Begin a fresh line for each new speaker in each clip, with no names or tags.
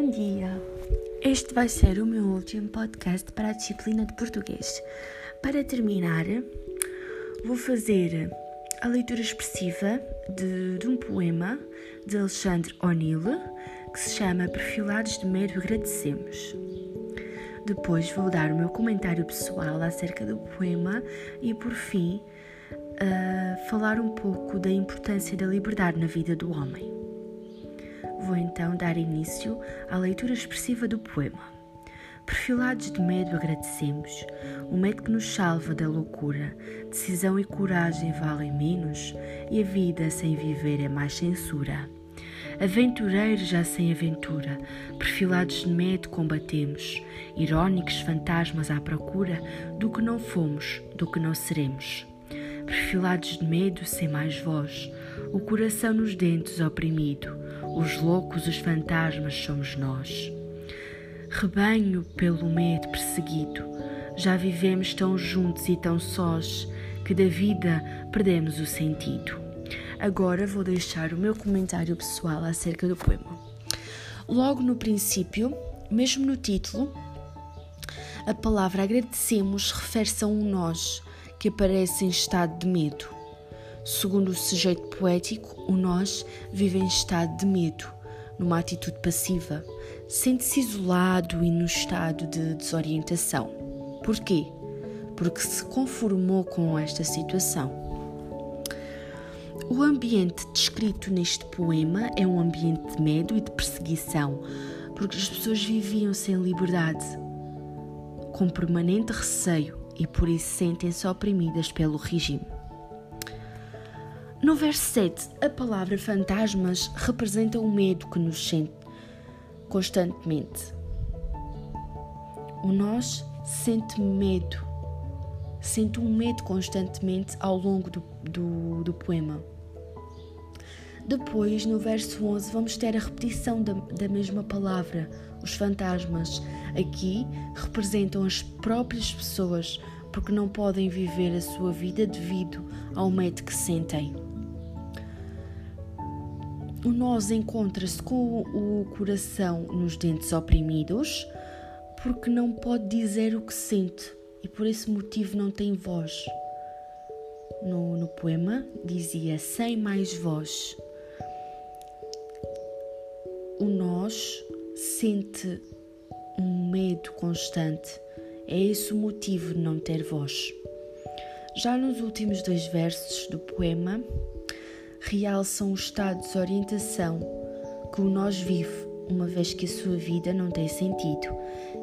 Bom dia! Este vai ser o meu último podcast para a disciplina de português. Para terminar, vou fazer a leitura expressiva de, de um poema de Alexandre O'Neill que se chama Perfilados de Medo Agradecemos. Depois vou dar o meu comentário pessoal acerca do poema e, por fim, uh, falar um pouco da importância da liberdade na vida do homem. Vou então dar início à leitura expressiva do poema. Perfilados de medo, agradecemos. O medo que nos salva da loucura. Decisão e coragem valem menos, e a vida sem viver é mais censura. Aventureiros já sem aventura, perfilados de medo combatemos, irónicos fantasmas à procura do que não fomos, do que não seremos. Perfilados de medo sem mais voz, o coração nos dentes oprimido, os loucos, os fantasmas somos nós. Rebanho pelo medo perseguido, já vivemos tão juntos e tão sós que da vida perdemos o sentido. Agora vou deixar o meu comentário pessoal acerca do poema. Logo no princípio, mesmo no título, a palavra agradecemos refere-se a um nós que aparece em estado de medo. Segundo o sujeito poético, o nós vive em estado de medo, numa atitude passiva, sente-se isolado e no estado de desorientação. Porquê? Porque se conformou com esta situação. O ambiente descrito neste poema é um ambiente de medo e de perseguição, porque as pessoas viviam sem liberdade, com permanente receio e por isso sentem-se oprimidas pelo regime. No verso 7, a palavra fantasmas representa o medo que nos sente constantemente. O nós sente medo, sente um medo constantemente ao longo do, do, do poema. Depois, no verso 11, vamos ter a repetição da, da mesma palavra, os fantasmas. Aqui representam as próprias pessoas, porque não podem viver a sua vida devido ao medo que sentem o nós encontra-se com o coração nos dentes oprimidos porque não pode dizer o que sente e por esse motivo não tem voz. No, no poema dizia sem mais voz. O nós sente um medo constante. É esse o motivo de não ter voz. Já nos últimos dois versos do poema, realçam o estado de desorientação que o nós vive, uma vez que a sua vida não tem sentido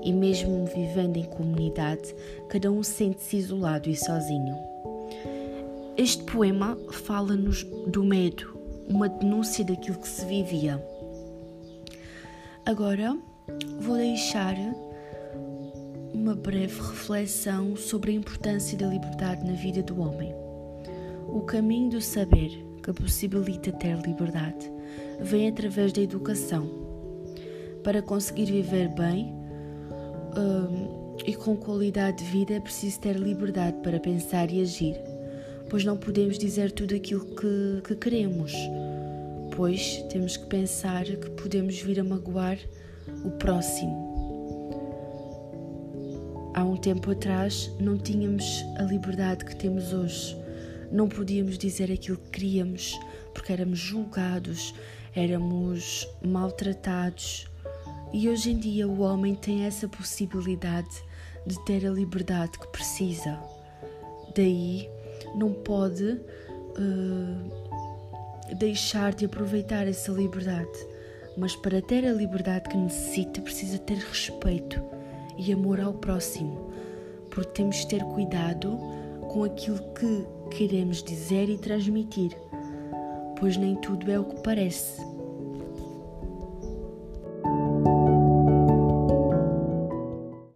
e, mesmo vivendo em comunidade, cada um sente-se isolado e sozinho. Este poema fala-nos do medo, uma denúncia daquilo que se vivia. Agora vou deixar uma breve reflexão sobre a importância da liberdade na vida do homem. O caminho do saber que possibilita ter liberdade vem através da educação. Para conseguir viver bem um, e com qualidade de vida é preciso ter liberdade para pensar e agir, pois não podemos dizer tudo aquilo que, que queremos, pois temos que pensar que podemos vir a magoar o próximo. Há um tempo atrás não tínhamos a liberdade que temos hoje não podíamos dizer aquilo que queríamos porque éramos julgados, éramos maltratados. E hoje em dia o homem tem essa possibilidade de ter a liberdade que precisa. Daí não pode uh, deixar de aproveitar essa liberdade. Mas para ter a liberdade que necessita, precisa ter respeito e amor ao próximo, porque temos de ter cuidado com aquilo que queremos dizer e transmitir, pois nem tudo é o que parece.